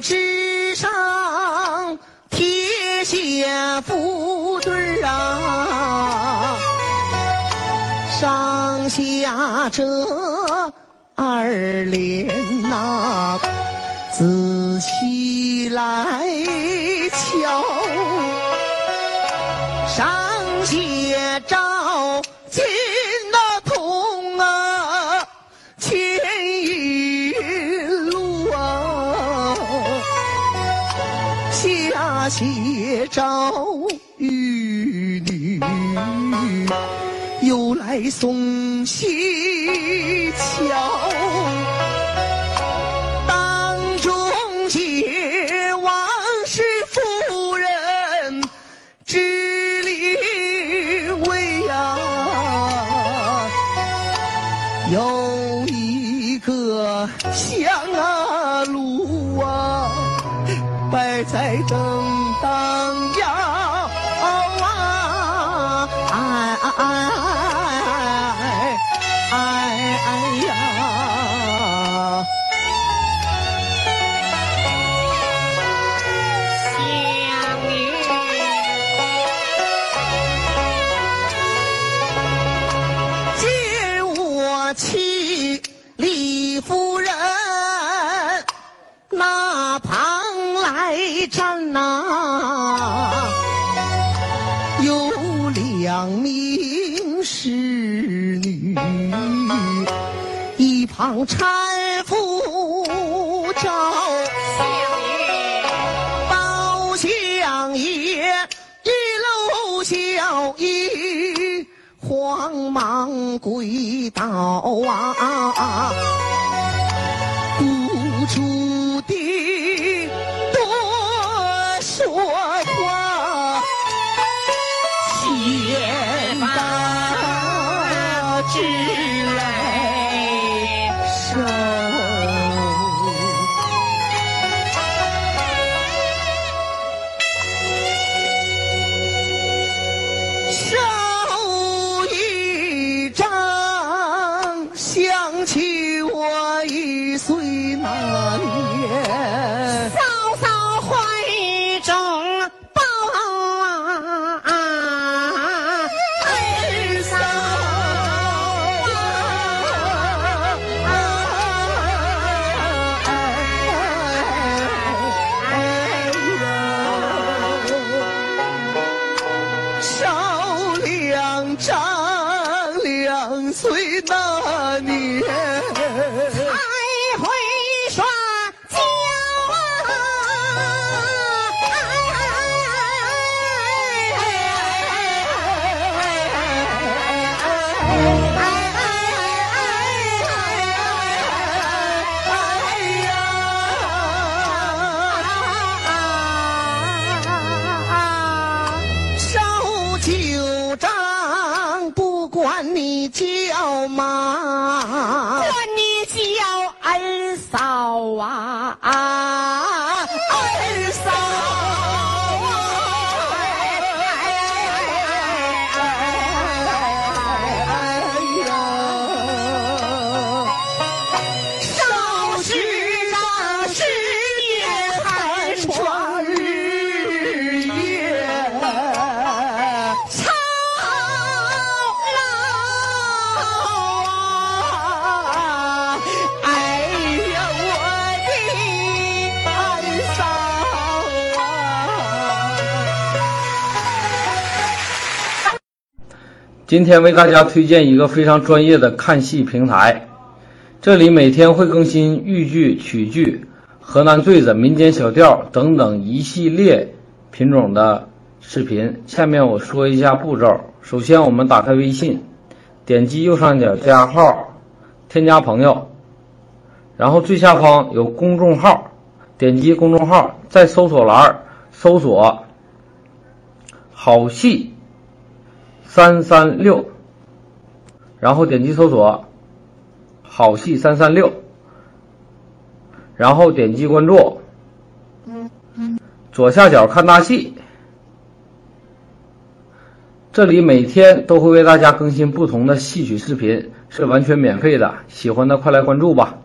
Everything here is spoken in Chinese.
之上贴血副对儿啊，上下这二联呐、仔细来瞧，上写照镜。且招玉女又来送西桥。白菜正当阳。一站呐，有两名侍女，一旁搀扶着。相爷，包相爷，一路相爷慌忙跪倒啊！君那年再会。哇啊。今天为大家推荐一个非常专业的看戏平台，这里每天会更新豫剧、曲剧、河南坠子、民间小调等等一系列品种的视频。下面我说一下步骤：首先，我们打开微信，点击右上角加号，添加朋友，然后最下方有公众号，点击公众号，在搜索栏搜索“好戏三三六”，然后点击搜索。好戏三三六，然后点击关注，左下角看大戏，这里每天都会为大家更新不同的戏曲视频，是完全免费的，喜欢的快来关注吧。